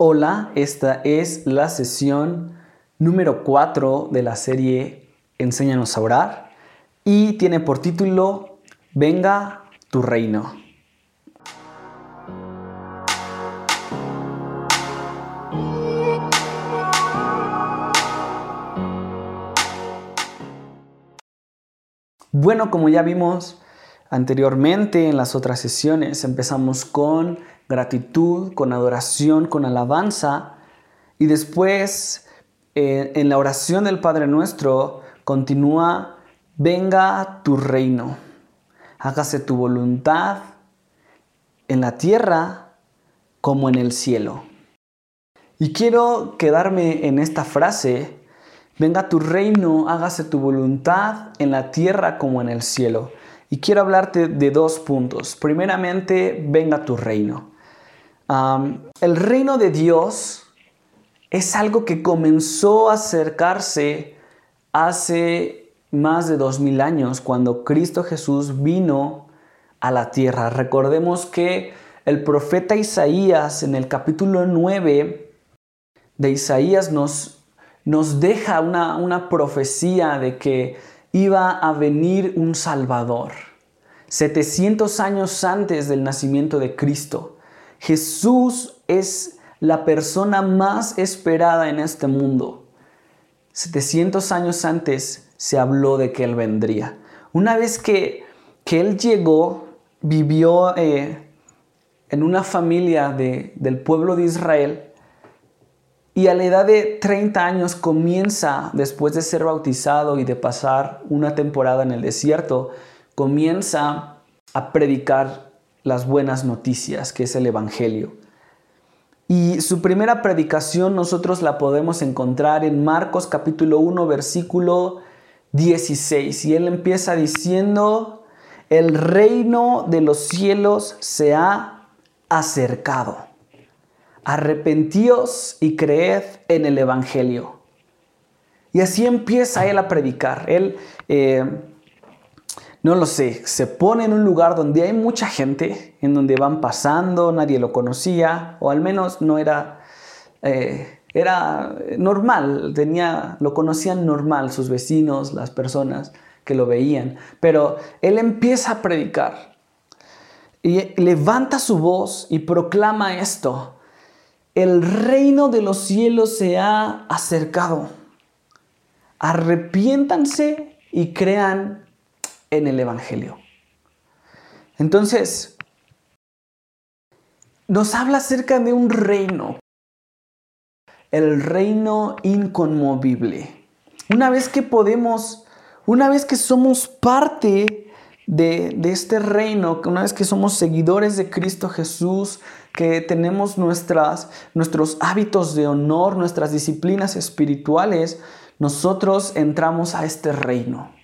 Hola, esta es la sesión número 4 de la serie Enséñanos a orar y tiene por título Venga tu reino. Bueno, como ya vimos anteriormente en las otras sesiones, empezamos con gratitud, con adoración, con alabanza. Y después, eh, en la oración del Padre Nuestro, continúa, venga tu reino, hágase tu voluntad en la tierra como en el cielo. Y quiero quedarme en esta frase, venga tu reino, hágase tu voluntad en la tierra como en el cielo. Y quiero hablarte de dos puntos. Primeramente, venga tu reino el reino de Dios es algo que comenzó a acercarse hace más de dos mil años, cuando Cristo Jesús vino a la tierra. Recordemos que el profeta Isaías en el capítulo 9 de Isaías nos, nos deja una, una profecía de que iba a venir un Salvador, 700 años antes del nacimiento de Cristo. Jesús es la persona más esperada en este mundo. 700 años antes se habló de que Él vendría. Una vez que, Él llegó, vivió eh, en una familia del pueblo de Israel y a la edad de 30 años comienza, después de ser bautizado y de pasar una temporada en el desierto, comienza a predicar las buenas noticias, que es el Evangelio. Y su primera predicación nosotros la podemos encontrar en Marcos capítulo 1 versículo 16. Y él empieza diciendo, el reino de los cielos se ha acercado. Arrepentíos y creed en el Evangelio. Y así empieza él a predicar. Él eh, no lo sé, se pone en un lugar donde hay mucha gente, en donde van pasando, nadie lo conocía, o al menos no era, eh, era normal, tenía, lo conocían normal sus vecinos, las personas que lo veían. Pero él empieza a predicar y levanta su voz y proclama esto. El reino de los cielos se ha acercado. Arrepiéntanse y crean en el Evangelio. Entonces, nos habla acerca de un reino, el reino inconmovible. Una vez que podemos, una vez que somos parte de, este reino, una vez que somos seguidores de Cristo Jesús, que tenemos nuestras, nuestros hábitos de honor, nuestras disciplinas espirituales, nosotros entramos a este reino.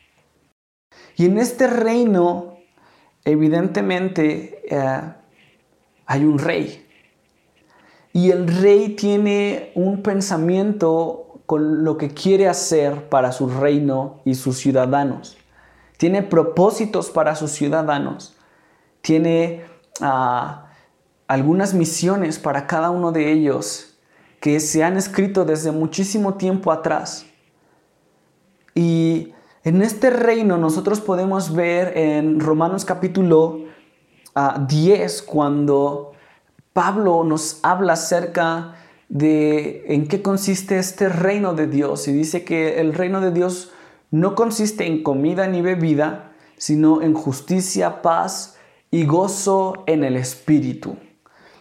Y en este reino, evidentemente, eh, hay un rey. Y el rey tiene un pensamiento con lo que quiere hacer para su reino y sus ciudadanos. Tiene propósitos para sus ciudadanos. Tiene ah, algunas misiones para cada uno de ellos que se han escrito desde muchísimo tiempo atrás. Y en este reino nosotros podemos ver en Romanos capítulo 10 ah, cuando Pablo nos habla acerca de en qué consiste este reino de Dios y dice que el reino de Dios no consiste en comida ni bebida, sino en justicia, paz y gozo en el Espíritu.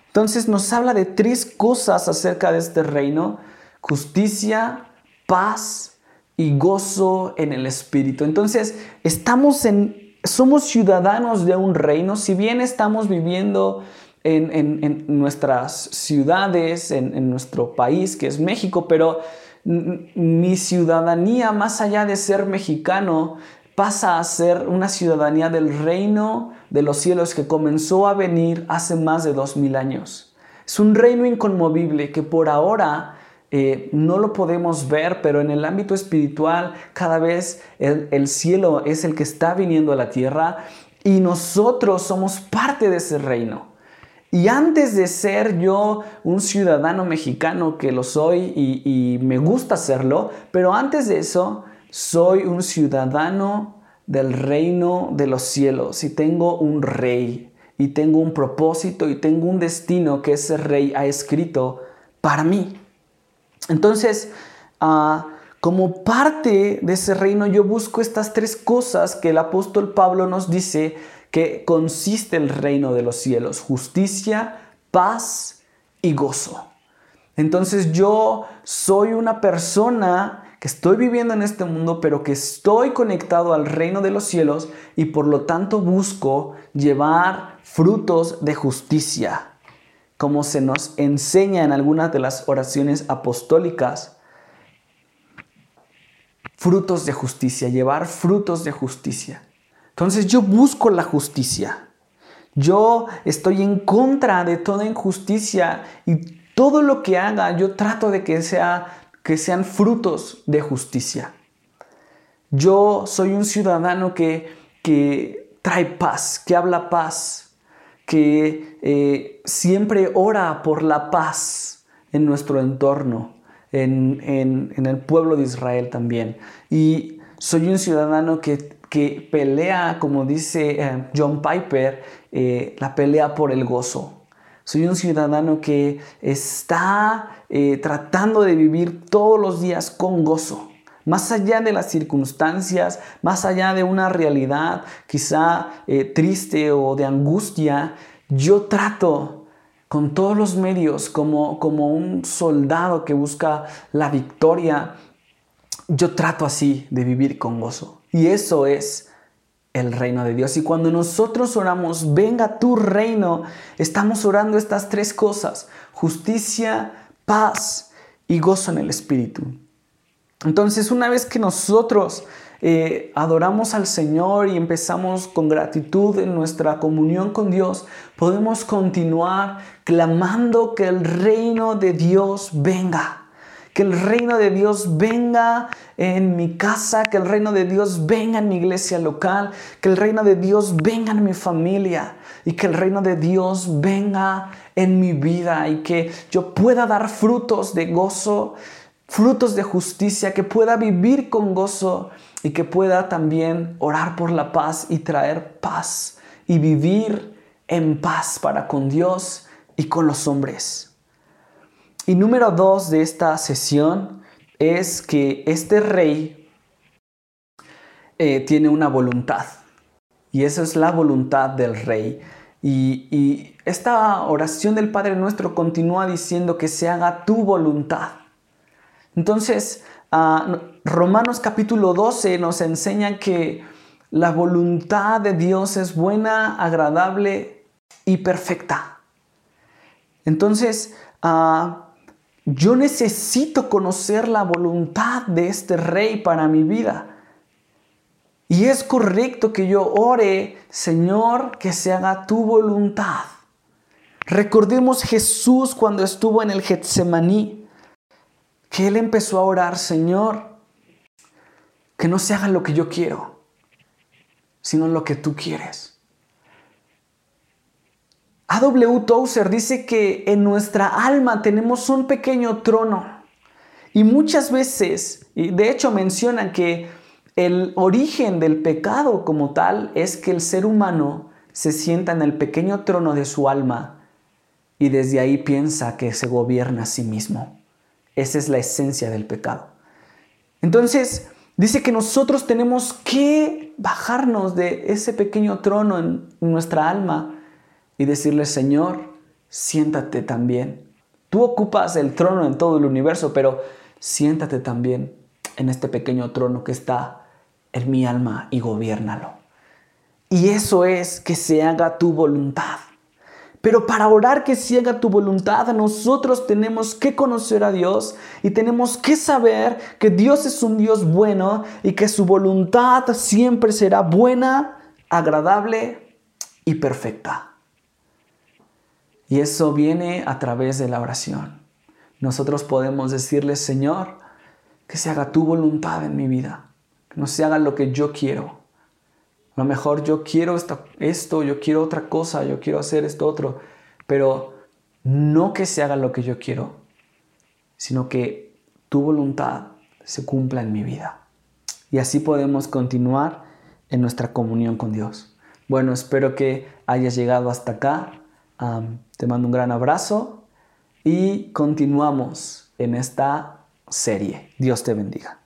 Entonces nos habla de tres cosas acerca de este reino, justicia, paz y gozo en el Espíritu. Entonces, estamos en, somos ciudadanos de un reino, si bien estamos viviendo en, nuestras ciudades, en, nuestro país, que es México, pero mi ciudadanía, más allá de ser mexicano, pasa a ser una ciudadanía del reino de los cielos que comenzó a venir hace más de dos mil años. Es un reino inconmovible que por ahora eh, no lo podemos ver, pero en el ámbito espiritual cada vez el, cielo es el que está viniendo a la tierra y nosotros somos parte de ese reino. Y antes de ser yo un ciudadano mexicano, que lo soy y, me gusta serlo, pero antes de eso, soy un ciudadano del reino de los cielos y tengo un rey y tengo un propósito y tengo un destino que ese rey ha escrito para mí. Entonces, ah, como parte de ese reino yo busco estas tres cosas que el apóstol Pablo nos dice que consiste el reino de los cielos, justicia, paz y gozo. Entonces yo soy una persona que estoy viviendo en este mundo, pero que estoy conectado al reino de los cielos y por lo tanto busco llevar frutos de justicia, como se nos enseña en algunas de las oraciones apostólicas frutos de justicia, llevar frutos de justicia. Entonces yo busco la justicia. Yo estoy en contra de toda injusticia y todo lo que haga yo trato de que, sea, que sean frutos de justicia. Yo soy un ciudadano que, que trae paz, que habla paz, que eh, siempre ora por la paz en nuestro entorno en, el pueblo de Israel también. Y soy un ciudadano que, pelea, como dice eh, John Piper, eh, la pelea por el gozo. Soy un ciudadano que está tratando de vivir todos los días con gozo. Más allá de las circunstancias, más allá de una realidad quizá triste o de angustia, yo trato con todos los medios, como, como un soldado que busca la victoria. Yo trato así de vivir con gozo. Y eso es el reino de Dios. Y cuando nosotros oramos, venga tu reino, estamos orando estas tres cosas, justicia, paz y gozo en el Espíritu. Entonces, una vez que nosotros eh, adoramos al Señor y empezamos con gratitud en nuestra comunión con Dios, podemos continuar clamando que el reino de Dios venga. Que el reino de Dios venga en mi casa, que el reino de Dios venga en mi iglesia local, que el reino de Dios venga en mi familia y que el reino de Dios venga en mi vida y que yo pueda dar frutos de gozo, frutos de justicia, que pueda vivir con gozo y que pueda también orar por la paz y traer paz y vivir en paz para con Dios y con los hombres. Y número dos de esta sesión es que este rey eh, tiene una voluntad. Y esa es la voluntad del rey. Y, y esta oración del Padre Nuestro continúa diciendo que se haga tu voluntad. Entonces, Ah, Romanos capítulo 12 nos enseña que la voluntad de Dios es buena, agradable y perfecta. Entonces, ah, yo necesito conocer la voluntad de este rey para mi vida. Y es correcto que yo ore, Señor, que se haga tu voluntad. Recordemos Jesús cuando estuvo en el Getsemaní que él empezó a orar, Señor, que no se haga lo que yo quiero, sino lo que tú quieres. A.W. Tozer dice que en nuestra alma tenemos un pequeño trono y muchas veces, y de hecho mencionan que el origen del pecado como tal es que el ser humano se sienta en el pequeño trono de su alma y desde ahí piensa que se gobierna a sí mismo. Esa es la esencia del pecado. Entonces, dice que nosotros tenemos que bajarnos de ese pequeño trono en nuestra alma y decirle, Señor, siéntate también. Tú ocupas el trono en todo el universo, pero siéntate también en este pequeño trono que está en mi alma y gobiernalo. Y eso es que se haga tu voluntad. Pero para orar que se haga tu voluntad, nosotros tenemos que conocer a Dios y tenemos que saber que Dios es un Dios bueno y que su voluntad siempre será buena, agradable y perfecta. Y eso viene a través de la oración. Nosotros podemos decirle, Señor, que se haga tu voluntad en mi vida, que no se haga lo que yo quiero, a lo mejor yo quiero esto, yo quiero otra cosa, yo quiero hacer esto otro. pero no que se haga lo que yo quiero, sino que tu voluntad se cumpla en mi vida. Y así podemos continuar en nuestra comunión con Dios. Bueno, espero que hayas llegado hasta acá. te mando un gran abrazo y continuamos en esta serie. Dios te bendiga.